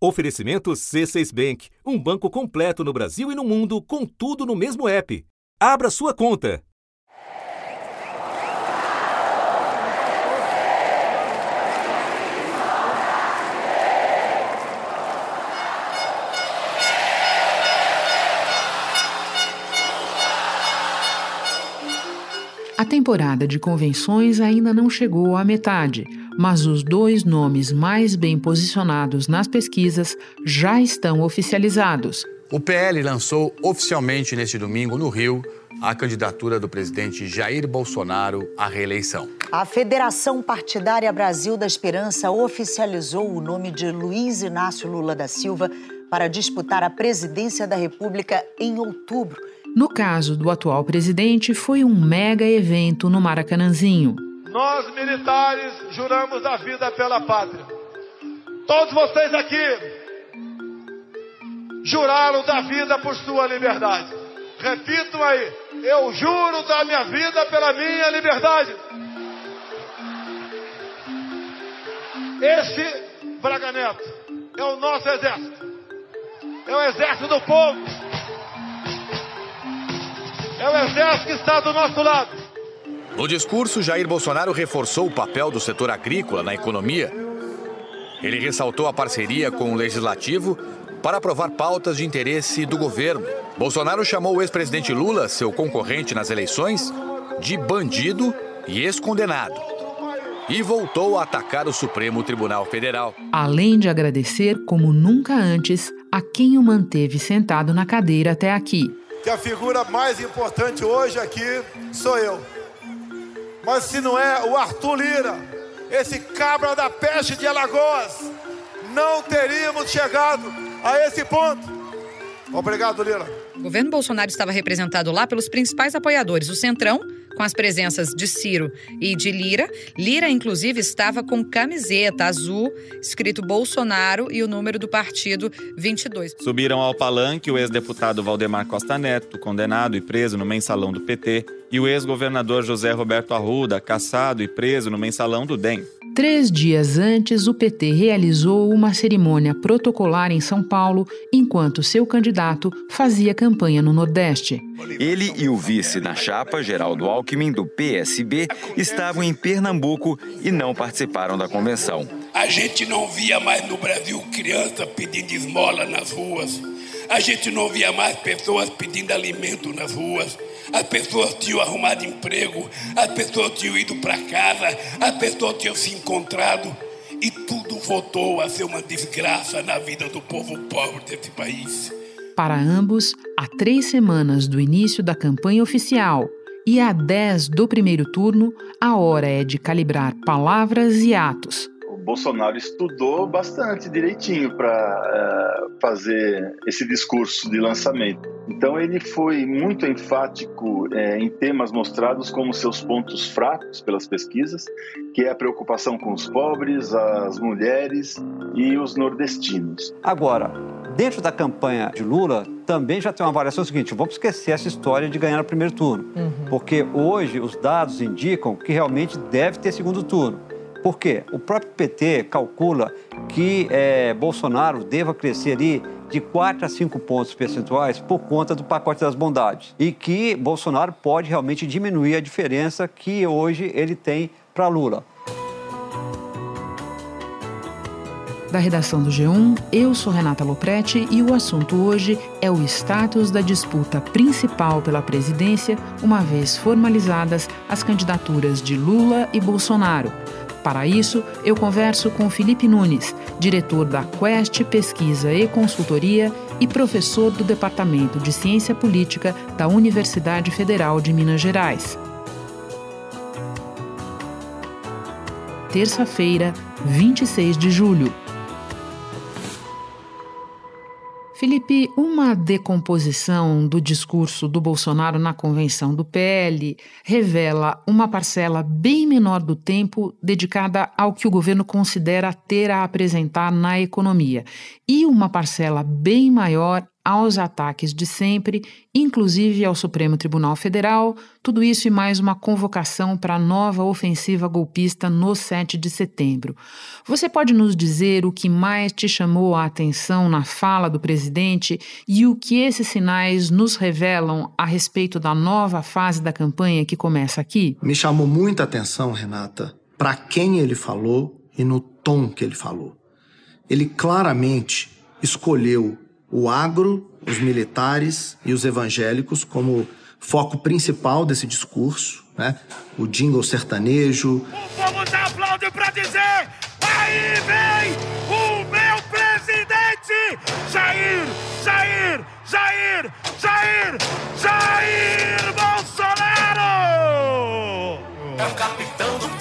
Oferecimento C6 Bank, um banco completo no Brasil e no mundo, com tudo no mesmo app. Abra sua conta. A temporada de convenções ainda não chegou à metade, mas os dois nomes mais bem posicionados nas pesquisas já estão oficializados. O PL lançou oficialmente neste domingo, no Rio, a candidatura do presidente Jair Bolsonaro à reeleição. A Federação Partidária Brasil da Esperança oficializou o nome de Luiz Inácio Lula da Silva para disputar a presidência da República em outubro. No caso do atual presidente, foi um mega evento no Maracanãzinho. Nós, militares, juramos a vida pela pátria. Todos vocês aqui juraram da vida por sua liberdade. Repitam aí, eu juro da minha vida pela minha liberdade. Esse Braga Neto é o nosso exército. É o exército do povo. É o exército que está do nosso lado. No discurso, Jair Bolsonaro reforçou o papel do setor agrícola na economia. Ele ressaltou a parceria com o legislativo para aprovar pautas de interesse do governo. Bolsonaro chamou o ex-presidente Lula, seu concorrente nas eleições, de bandido e ex-condenado. E voltou a atacar o Supremo Tribunal Federal. Além de agradecer, como nunca antes, a quem o manteve sentado na cadeira até aqui que a figura mais importante hoje aqui sou eu. Mas se não é o Arthur Lira, esse cabra da peste de Alagoas, não teríamos chegado a esse ponto. Obrigado, Lira. O governo Bolsonaro estava representado lá pelos principais apoiadores, o Centrão, com as presenças de Ciro e de Lira. Lira, inclusive, estava com camiseta azul, escrito Bolsonaro e o número do partido 22. Subiram ao palanque o ex-deputado Valdemar Costa Neto, condenado e preso no mensalão do PT, e o ex-governador José Roberto Arruda, caçado e preso no mensalão do DEM. Três dias antes, o PT realizou uma cerimônia protocolar em São Paulo, enquanto seu candidato fazia campanha no Nordeste. Ele e o vice na chapa, Geraldo Alckmin, do PSB, estavam em Pernambuco e não participaram da convenção. A gente não via mais no Brasil criança pedindo esmola nas ruas. A gente não via mais pessoas pedindo alimento nas ruas. As pessoas tinham arrumado emprego, as pessoas tinham ido para casa, as pessoas tinham se encontrado. E tudo voltou a ser uma desgraça na vida do povo pobre desse país. Para ambos, há três semanas do início da campanha oficial e há dez do primeiro turno, a hora é de calibrar palavras e atos Bolsonaro estudou bastante direitinho para uh, é, fazer esse discurso de lançamento. Então ele foi muito enfático é, em temas mostrados como seus pontos fracos pelas pesquisas, que é a preocupação com os pobres, as mulheres e os nordestinos. Agora, dentro da campanha de Lula, também já tem uma avaliação seguinte: vamos esquecer essa história de ganhar no primeiro turno, uhum. porque hoje os dados indicam que realmente deve ter segundo turno. Por quê? O próprio PT calcula que é, Bolsonaro deva crescer ali de 4 a 5 pontos percentuais por conta do pacote das bondades. E que Bolsonaro pode realmente diminuir a diferença que hoje ele tem para Lula. Da redação do G1, eu sou Renata Loprete e o assunto hoje é o status da disputa principal pela presidência, uma vez formalizadas as candidaturas de Lula e Bolsonaro. Para isso, eu converso com Felipe Nunes, diretor da Quest Pesquisa e Consultoria e professor do Departamento de Ciência Política da Universidade Federal de Minas Gerais. Terça-feira, 26 de julho. Felipe, uma decomposição do discurso do Bolsonaro na convenção do PL revela uma parcela bem menor do tempo dedicada ao que o governo considera ter a apresentar na economia e uma parcela bem maior aos ataques de sempre, inclusive ao Supremo Tribunal Federal, tudo isso e mais uma convocação para a nova ofensiva golpista no 7 de setembro. Você pode nos dizer o que mais te chamou a atenção na fala do presidente e o que esses sinais nos revelam a respeito da nova fase da campanha que começa aqui? Me chamou muita atenção, Renata, para quem ele falou e no tom que ele falou. Ele claramente escolheu o agro, os militares e os evangélicos como foco principal desse discurso, né? O jingle sertanejo. O povo já aplaude para dizer: aí vem o meu presidente, Jair, Jair, Jair, Jair, Jair Bolsonaro! É o capitão do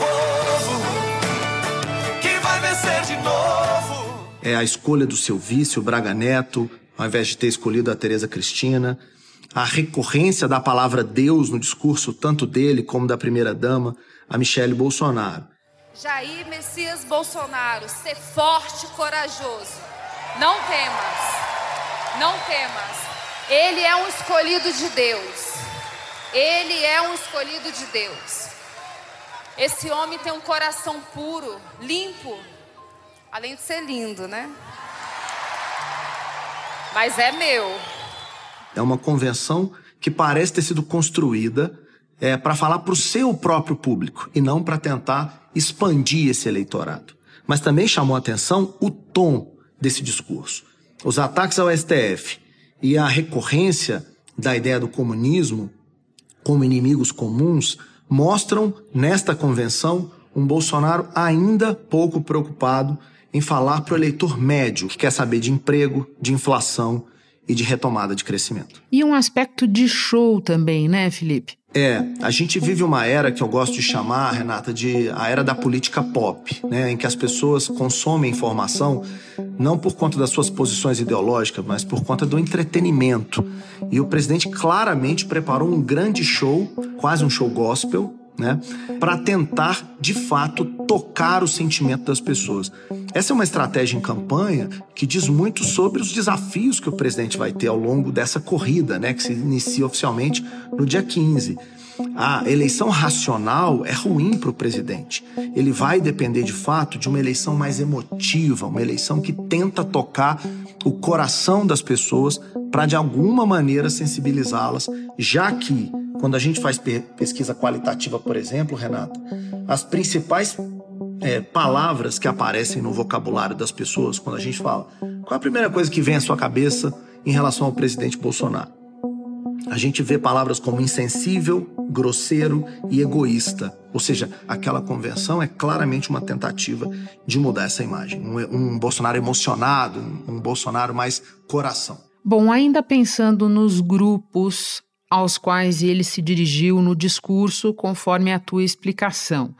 É a escolha do seu vice, o Braga Neto, ao invés de ter escolhido a Tereza Cristina. A recorrência da palavra Deus no discurso tanto dele como da primeira-dama, a Michele Bolsonaro. Jair Messias Bolsonaro, ser forte e corajoso. Não temas, não temas. Ele é um escolhido de Deus. Ele é um escolhido de Deus. Esse homem tem um coração puro, limpo, além de ser lindo, né? Mas é meu. É uma convenção que parece ter sido construída é, para falar para o seu próprio público e não para tentar expandir esse eleitorado. Mas também chamou a atenção o tom desse discurso. Os ataques ao STF e a recorrência da ideia do comunismo como inimigos comuns mostram nesta convenção um Bolsonaro ainda pouco preocupado em falar para o eleitor médio que quer saber de emprego, de inflação e de retomada de crescimento. E um aspecto de show também, né, Felipe? É, a gente vive uma era que eu gosto de chamar, Renata, de a era da política pop, né, em que as pessoas consomem informação não por conta das suas posições ideológicas, mas por conta do entretenimento. E o presidente claramente preparou um grande show, quase um show gospel, né, para tentar de fato tocar o sentimento das pessoas. Essa é uma estratégia em campanha que diz muito sobre os desafios que o presidente vai ter ao longo dessa corrida, né, que se inicia oficialmente no dia 15. A eleição racional é ruim para o presidente. Ele vai depender de fato de uma eleição mais emotiva, uma eleição que tenta tocar o coração das pessoas para de alguma maneira sensibilizá-las, já que quando a gente faz pesquisa qualitativa, por exemplo, Renato, as principais é, palavras que aparecem no vocabulário das pessoas quando a gente fala qual é a primeira coisa que vem à sua cabeça em relação ao presidente Bolsonaro? A gente vê palavras como insensível, grosseiro e egoísta. Ou seja, aquela convenção é claramente uma tentativa de mudar essa imagem. Um, um Bolsonaro emocionado, um Bolsonaro mais coração. Bom, ainda pensando nos grupos aos quais ele se dirigiu no discurso, conforme a tua explicação.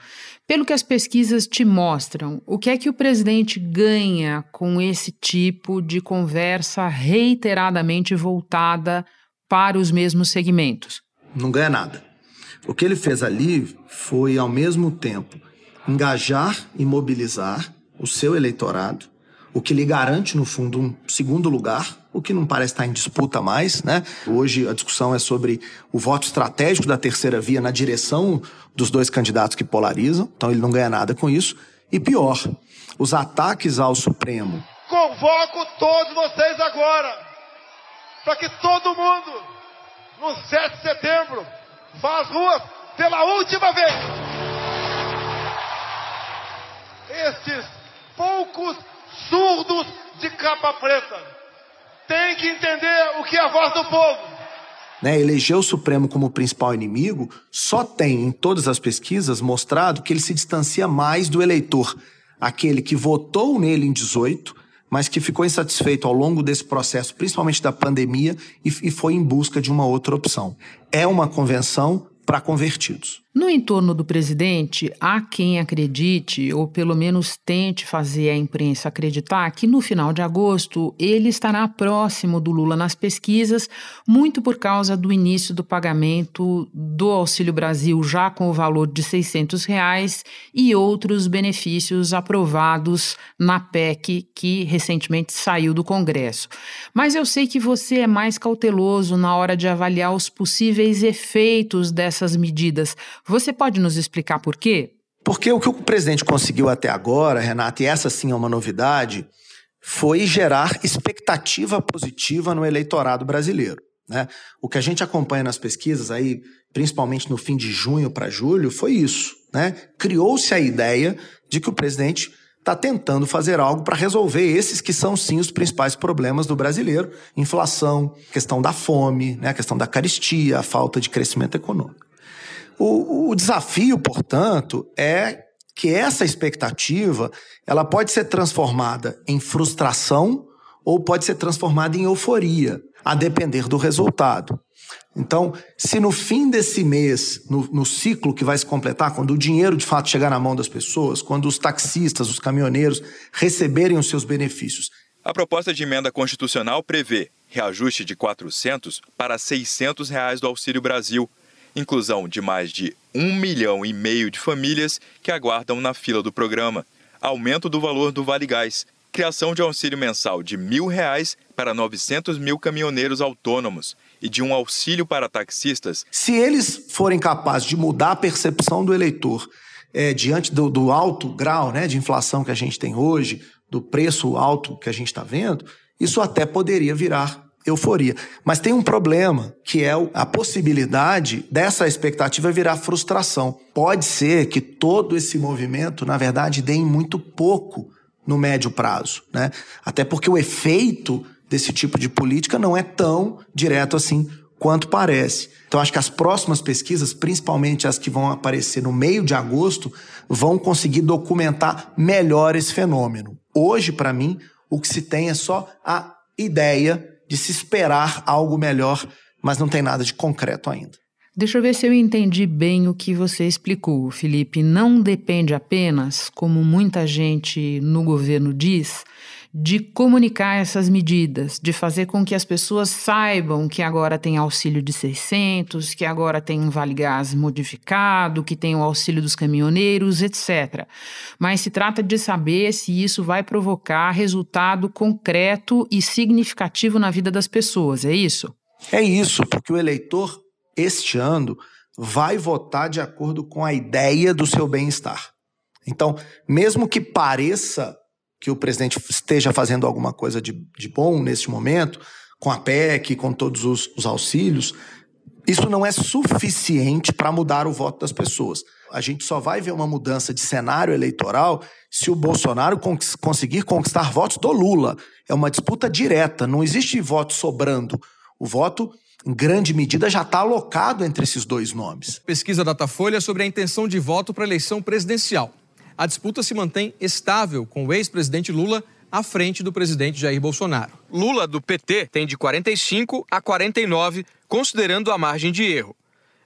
Pelo que as pesquisas te mostram, o que é que o presidente ganha com esse tipo de conversa reiteradamente voltada para os mesmos segmentos? Não ganha nada. O que ele fez ali foi, ao mesmo tempo, engajar e mobilizar o seu eleitorado, o que lhe garante, no fundo, um segundo lugar o que não parece estar em disputa mais, né? Hoje a discussão é sobre o voto estratégico da terceira via na direção dos dois candidatos que polarizam, então ele não ganha nada com isso. E pior, os ataques ao Supremo. Convoco todos vocês agora para que todo mundo, no 7 de setembro, vá às ruas pela última vez. Estes poucos surdos de capa preta tem que entender o que é a voz do povo. Né, eleger o Supremo como principal inimigo só tem, em todas as pesquisas, mostrado que ele se distancia mais do eleitor, aquele que votou nele em 18, mas que ficou insatisfeito ao longo desse processo, principalmente da pandemia, e, e foi em busca de uma outra opção. É uma convenção para convertidos. No entorno do presidente, há quem acredite, ou pelo menos tente fazer a imprensa acreditar, que no final de agosto ele estará próximo do Lula nas pesquisas, muito por causa do início do pagamento do Auxílio Brasil, já com o valor de 600 reais, e outros benefícios aprovados na PEC, que recentemente saiu do Congresso. Mas eu sei que você é mais cauteloso na hora de avaliar os possíveis efeitos dessas medidas. Você pode nos explicar por quê? Porque o que o presidente conseguiu até agora, Renata, e essa sim é uma novidade, foi gerar expectativa positiva no eleitorado brasileiro. Né? O que a gente acompanha nas pesquisas aí, principalmente no fim de junho para julho, foi isso. Né? Criou-se a ideia de que o presidente está tentando fazer algo para resolver esses que são sim os principais problemas do brasileiro: inflação, questão da fome, né? a questão da caristia, a falta de crescimento econômico. O, o desafio, portanto, é que essa expectativa ela pode ser transformada em frustração ou pode ser transformada em euforia, a depender do resultado. Então, se no fim desse mês, no, no, ciclo que vai se completar, quando o dinheiro de fato chegar na mão das pessoas, quando os taxistas, os caminhoneiros receberem os seus benefícios. A proposta de emenda constitucional prevê reajuste de 400 para 600 reais do Auxílio Brasil, inclusão de mais de um milhão e meio de famílias que aguardam na fila do programa, aumento do valor do Vale Gás, criação de auxílio mensal de mil reais para 900 mil caminhoneiros autônomos e de um auxílio para taxistas. Se eles forem capazes de mudar a percepção do eleitor é, diante do, do, alto grau né, de inflação que a gente tem hoje, do preço alto que a gente está vendo, isso até poderia virar euforia. Mas tem um problema, que é a possibilidade dessa expectativa virar frustração. Pode ser que todo esse movimento, na verdade, dê muito pouco no médio prazo, né? Até porque o efeito desse tipo de política não é tão direto assim quanto parece. Então acho que as próximas pesquisas, principalmente as que vão aparecer no meio de agosto, vão conseguir documentar melhor esse fenômeno. Hoje, para mim, o que se tem é só a ideia de se esperar algo melhor, mas não tem nada de concreto ainda. Deixa eu ver se eu entendi bem o que você explicou, Felipe. Não depende apenas, como muita gente no governo diz, de comunicar essas medidas, de fazer com que as pessoas saibam que agora tem auxílio de 600, que agora tem um vale gás modificado, que tem o auxílio dos caminhoneiros, etc. Mas se trata de saber se isso vai provocar resultado concreto e significativo na vida das pessoas, é isso? É isso, porque o eleitor este ano vai votar de acordo com a ideia do seu bem-estar. Então, mesmo que pareça que o presidente esteja fazendo alguma coisa de, de bom neste momento, com a PEC, com todos os, os auxílios, isso não é suficiente para mudar o voto das pessoas. A gente só vai ver uma mudança de cenário eleitoral se o Bolsonaro conseguir conquistar votos do Lula. É uma disputa direta, não existe voto sobrando. O voto, em grande medida, já está alocado entre esses dois nomes. Pesquisa Datafolha sobre a intenção de voto para a eleição presidencial a disputa se mantém estável, com o ex-presidente Lula à frente do presidente Jair Bolsonaro. Lula, do PT, tem de 45 a 49, considerando a margem de erro.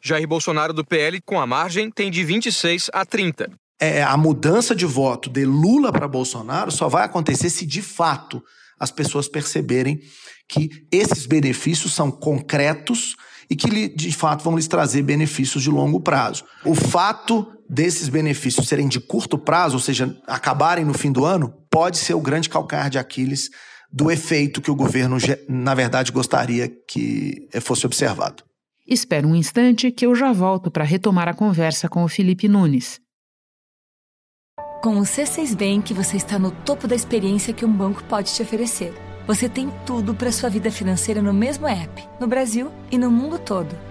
Jair Bolsonaro, do PL, com a margem, tem de 26 a 30. É, a mudança de voto de Lula para Bolsonaro só vai acontecer se, de fato, as pessoas perceberem que esses benefícios são concretos e que, de fato, vão lhes trazer benefícios de longo prazo. O fato desses benefícios serem de curto prazo, ou seja, acabarem no fim do ano, pode ser o grande calcanhar de Aquiles do efeito que o governo, na verdade, gostaria que fosse observado. Espera um instante que eu já volto para retomar a conversa com o Felipe Nunes. Com o C6 Bank, você está no topo da experiência que um banco pode te oferecer você tem tudo para sua vida financeira no mesmo app, no Brasil e no mundo todo.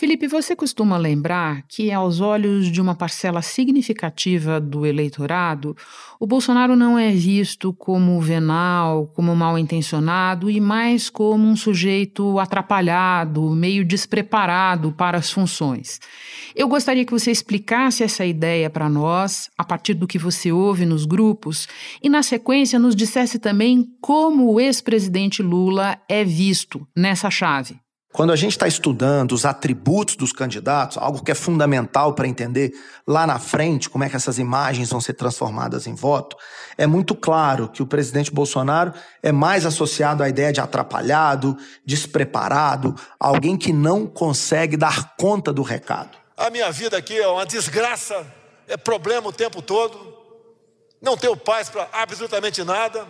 Felipe, você costuma lembrar que, aos olhos de uma parcela significativa do eleitorado, o Bolsonaro não é visto como venal, como mal intencionado e mais como um sujeito atrapalhado, meio despreparado para as funções. Eu gostaria que você explicasse essa ideia para nós, a partir do que você ouve nos grupos, e, na sequência, nos dissesse também como o ex-presidente Lula é visto nessa chave. Quando a gente está estudando os atributos dos candidatos, algo que é fundamental para entender lá na frente como é que essas imagens vão ser transformadas em voto, é muito claro que o presidente Bolsonaro é mais associado à ideia de atrapalhado, despreparado, alguém que não consegue dar conta do recado. A minha vida aqui é uma desgraça, é problema o tempo todo, não tenho paz para absolutamente nada,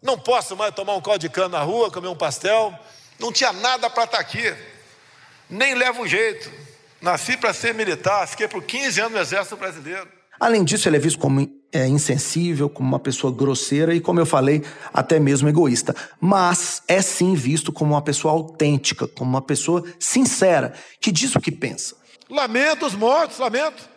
não posso mais tomar um caldo de cana na rua, comer um pastel. Não tinha nada para estar tá aqui. Nem levo jeito. Nasci para ser militar, fiquei por 15 anos no Exército Brasileiro. Além disso, ele é visto como é, insensível, como uma pessoa grosseira e, como eu falei, até mesmo egoísta. Mas é sim visto como uma pessoa autêntica, como uma pessoa sincera, que diz o que pensa. Lamento os mortos, lamento.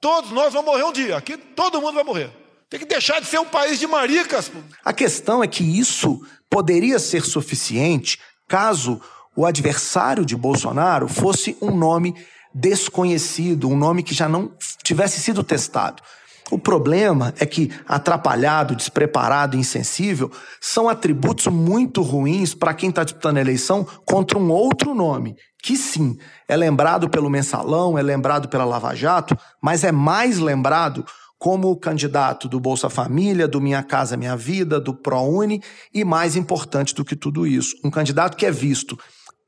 Todos nós vamos morrer um dia. Aqui todo mundo vai morrer. Tem que deixar de ser um país de maricas. A questão é que isso poderia ser suficiente caso o adversário de Bolsonaro fosse um nome desconhecido, um nome que já não tivesse sido testado. O problema é que atrapalhado, despreparado, insensível são atributos muito ruins para quem está disputando a eleição contra um outro nome, que sim, é lembrado pelo mensalão, é lembrado pela Lava Jato, mas é mais lembrado como candidato do Bolsa Família, do Minha Casa Minha Vida, do ProUni e, mais importante do que tudo isso, um candidato que é visto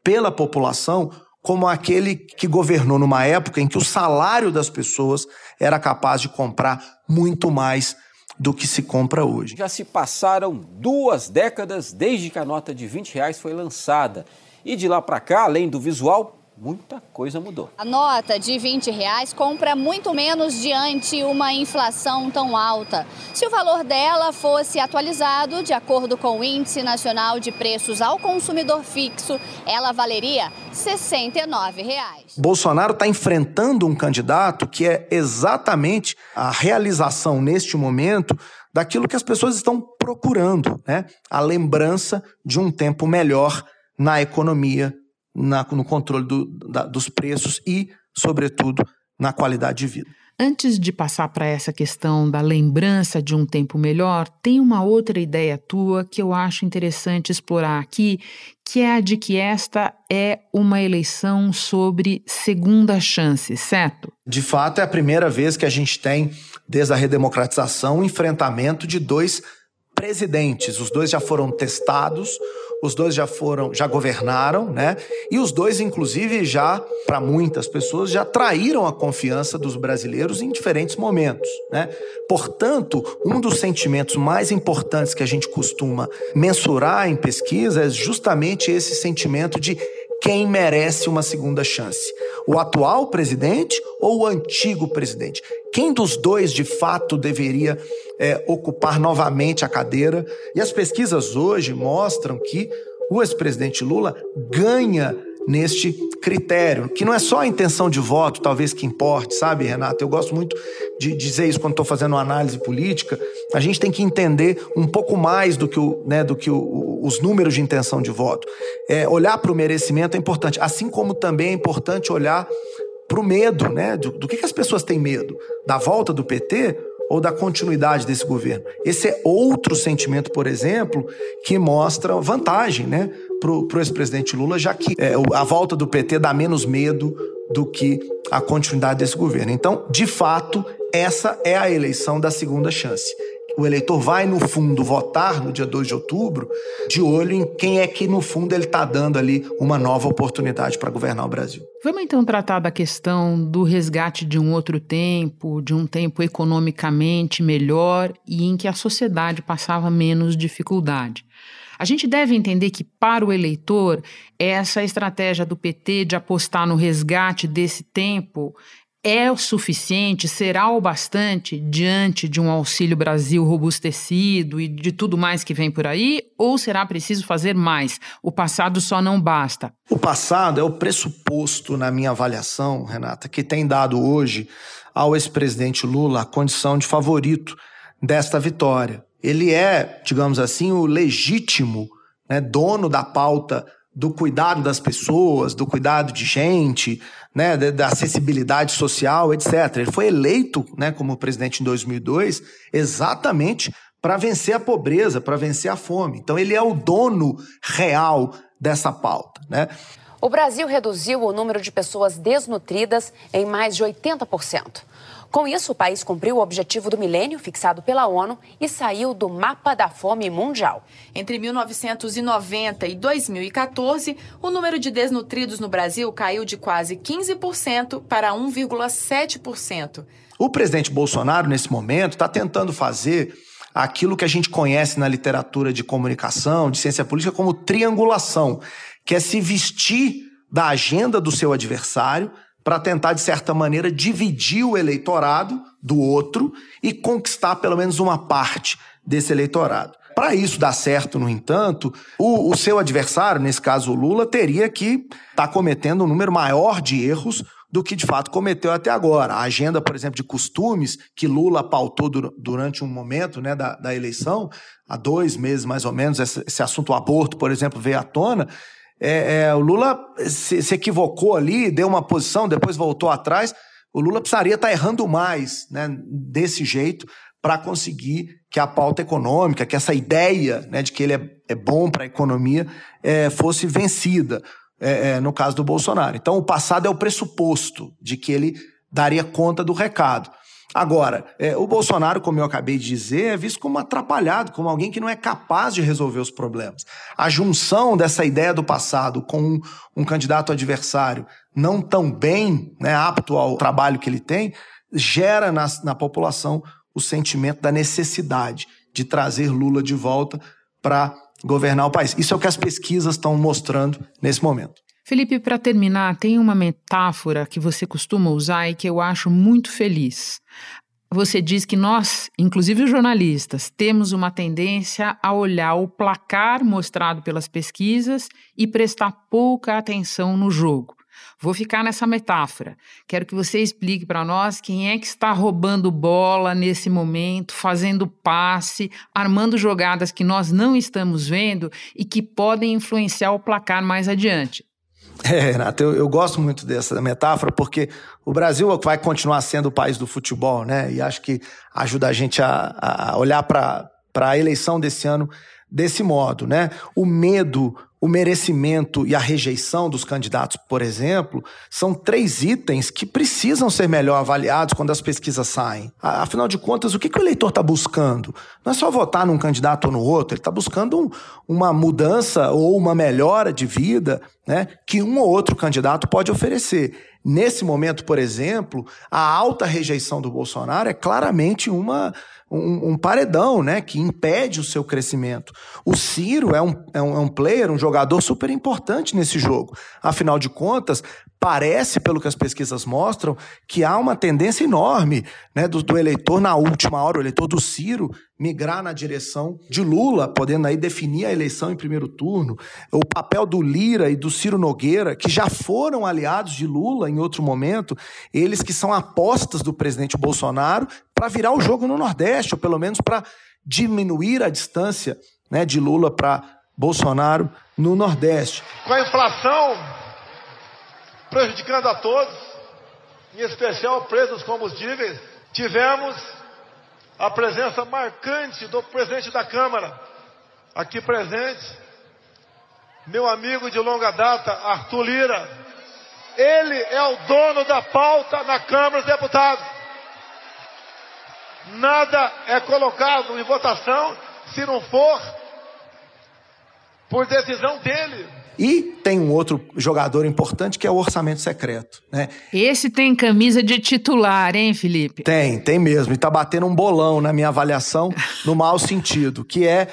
pela população como aquele que governou numa época em que o salário das pessoas era capaz de comprar muito mais do que se compra hoje. Já se passaram duas décadas desde que a nota de 20 reais foi lançada. E de lá para cá, além do visual, muita coisa mudou. A nota de 20 reais compra muito menos diante uma inflação tão alta. Se o valor dela fosse atualizado de acordo com o Índice Nacional de Preços ao Consumidor Fixo, ela valeria 69 reais. Bolsonaro está enfrentando um candidato que é exatamente a realização neste momento daquilo que as pessoas estão procurando, né? A lembrança de um tempo melhor na economia na, no controle do, da, dos preços e, sobretudo, na qualidade de vida. Antes de passar para essa questão da lembrança de um tempo melhor, tem uma outra ideia tua que eu acho interessante explorar aqui, que é a de que esta é uma eleição sobre segunda chance, certo? De fato, é a primeira vez que a gente tem, desde a redemocratização, um enfrentamento de dois presidentes. Os dois já foram testados, os dois já foram, já governaram, né? E os dois, inclusive, já, para muitas pessoas, já traíram a confiança dos brasileiros em diferentes momentos, né? Portanto, um dos sentimentos mais importantes que a gente costuma mensurar em pesquisa é justamente esse sentimento de quem merece uma segunda chance: o atual presidente ou o antigo presidente? Quem dos dois de fato deveria é, ocupar novamente a cadeira. E as pesquisas hoje mostram que o ex-presidente Lula ganha neste critério, que não é só a intenção de voto, talvez que importe, sabe, Renato? Eu gosto muito de dizer isso quando estou fazendo uma análise política. A gente tem que entender um pouco mais do que, o, né, do que o, os números de intenção de voto. É, olhar para o merecimento é importante, assim como também é importante olhar para o medo, né? Do, do que, que as pessoas têm medo? Da volta do PT ou da continuidade desse governo. Esse é outro sentimento, por exemplo, que mostra vantagem né, para o ex-presidente Lula, já que é, a volta do PT dá menos medo do que a continuidade desse governo. Então, de fato, essa é a eleição da segunda chance o eleitor vai, no fundo, votar no dia 2 de outubro, de olho em quem é que, no fundo, ele está dando ali uma nova oportunidade para governar o Brasil. Vamos então tratar da questão do resgate de um outro tempo, de um tempo economicamente melhor e em que a sociedade passava menos dificuldade. A gente deve entender que, para o eleitor, essa estratégia do PT de apostar no resgate desse tempo é o suficiente, será o bastante diante de um Auxílio Brasil robustecido e de tudo mais que vem por aí? Ou será preciso fazer mais? O passado só não basta. O passado é o pressuposto, na minha avaliação, Renata, que tem dado hoje ao ex-presidente Lula a condição de favorito desta vitória. Ele é, digamos assim, o legítimo né, dono da pauta do cuidado das pessoas, do cuidado de gente, né, da acessibilidade social, etc. Ele foi eleito né, como presidente em 2002 exatamente para vencer a pobreza, para vencer a fome. Então ele é o dono real dessa pauta. Né? O Brasil reduziu o número de pessoas desnutridas em mais de 80%. Com isso, o país cumpriu o objetivo do milênio fixado pela ONU e saiu do mapa da fome mundial. Entre 1990 e 2014, o número de desnutridos no Brasil caiu de quase 15% para 1,7%. O presidente Bolsonaro, nesse momento, está tentando fazer aquilo que a gente conhece na literatura de comunicação, de ciência política, como triangulação, que é se vestir da agenda do seu adversário para tentar, de certa maneira, dividir o eleitorado do outro e conquistar pelo menos uma parte desse eleitorado. Para isso dar certo, no entanto, o, o, seu adversário, nesse caso o Lula, teria que estar tá cometendo um número maior de erros do que de fato cometeu até agora. A agenda, por exemplo, de costumes que Lula pautou durante um momento né, da, da eleição, há dois meses mais ou menos, esse, esse assunto aborto, por exemplo, veio à tona é, é, o Lula se, se, equivocou ali, deu uma posição, depois voltou atrás. O Lula precisaria estar errando mais né, desse jeito para conseguir que a pauta econômica, que essa ideia né, de que ele é, é bom para a economia é, fosse vencida, é, é, no caso do Bolsonaro. Então, o passado é o pressuposto de que ele daria conta do recado. Agora, é, o Bolsonaro, como eu acabei de dizer, é visto como atrapalhado, como alguém que não é capaz de resolver os problemas. A junção dessa ideia do passado com um, um candidato adversário não tão bem né, apto ao trabalho que ele tem, gera na, na população o sentimento da necessidade de trazer Lula de volta para governar o país. Isso é o que as pesquisas estão mostrando nesse momento. Felipe, para terminar, tem uma metáfora que você costuma usar e que eu acho muito feliz. Você diz que nós, inclusive os jornalistas, temos uma tendência a olhar o placar mostrado pelas pesquisas e prestar pouca atenção no jogo. Vou ficar nessa metáfora. Quero que você explique para nós quem é que está roubando bola nesse momento, fazendo passe, armando jogadas que nós não estamos vendo e que podem influenciar o placar mais adiante. É, Renato, eu, eu, gosto muito dessa metáfora porque o Brasil vai continuar sendo o país do futebol, né? E acho que ajuda a gente a, a olhar para a eleição desse ano desse modo, né? O medo, o merecimento e a rejeição dos candidatos, por exemplo, são três itens que precisam ser melhor avaliados quando as pesquisas saem. Afinal de contas, o que, que o eleitor está buscando? Não é só votar num candidato ou no outro, ele está buscando um, uma mudança ou uma melhora de vida né, que um ou outro candidato pode oferecer. Nesse momento, por exemplo, a alta rejeição do Bolsonaro é claramente uma um, um, paredão, né, que impede o seu crescimento. O Ciro é um, é, um, é um player, um jogador super importante nesse jogo. Afinal de contas, parece, pelo que as pesquisas mostram, que há uma tendência enorme né, do, do, eleitor, na última hora, o eleitor do Ciro, migrar na direção de Lula, podendo aí definir a eleição em primeiro turno. O papel do Lira e do Ciro Nogueira, que já foram aliados de Lula em outro momento, eles que são apostas do presidente Bolsonaro para virar o jogo no Nordeste, ou pelo menos para diminuir a distância né, de Lula para Bolsonaro no Nordeste. Com a inflação prejudicando a todos, em especial o preço dos combustíveis, tivemos a presença marcante do presidente da Câmara, aqui presente, meu amigo de longa data, Arthur Lira. Ele é o dono da pauta na Câmara dos Deputados. Nada é colocado em votação se não for por decisão dele. E tem um outro jogador importante que é o orçamento secreto. Né? Esse tem camisa de titular, hein, Felipe? Tem, tem mesmo. E tá batendo um bolão na minha avaliação, no mau sentido, que é,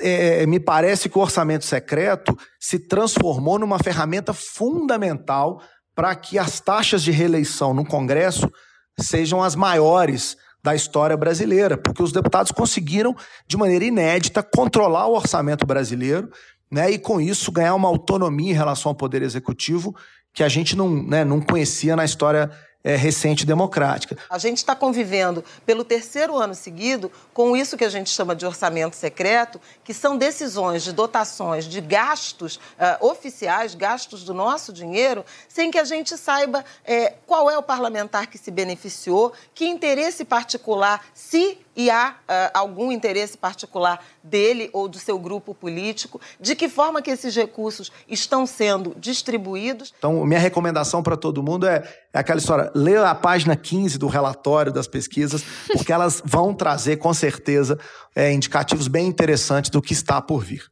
é, me parece que o orçamento secreto se transformou numa ferramenta fundamental para que as taxas de reeleição no Congresso sejam as maiores da história brasileira, porque os deputados conseguiram, de maneira inédita, controlar o orçamento brasileiro né, e, com isso, ganhar uma autonomia em relação ao Poder Executivo que a gente não, né, não conhecia na história é, recente democrática. A gente está convivendo pelo terceiro ano seguido com isso que a gente chama de orçamento secreto, que são decisões de dotações de gastos uh, oficiais, gastos do nosso dinheiro, sem que a gente saiba é, qual é o parlamentar que se beneficiou, que interesse particular, se e há uh, algum interesse particular dele ou do seu grupo político, de que forma que esses recursos estão sendo distribuídos. Então, minha recomendação para todo mundo é, é aquela história, lê a página 15 do relatório das pesquisas, porque elas vão trazer, com certeza, é, indicativos bem interessantes do que está por vir.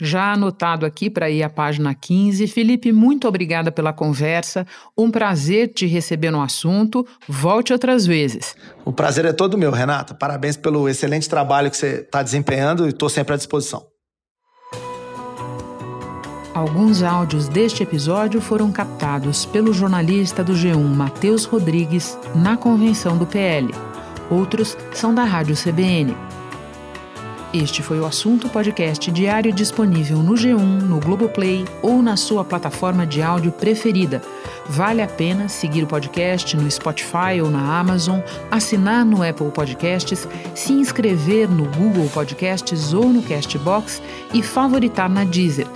Já anotado aqui para ir à página 15. Felipe, muito obrigada pela conversa. Um prazer te receber no assunto. Volte outras vezes. O prazer é todo meu, Renata. Parabéns pelo excelente trabalho que você está desempenhando e estou sempre à disposição. Alguns áudios deste episódio foram captados pelo jornalista do G1 Matheus Rodrigues na convenção do PL. Outros são da Rádio CBN. Este foi o assunto podcast diário disponível no G1, no Globoplay ou na sua plataforma de áudio preferida. Vale a pena seguir o podcast no Spotify ou na Amazon, assinar no Apple Podcasts, se inscrever no Google Podcasts ou no Castbox e favoritar na Deezer.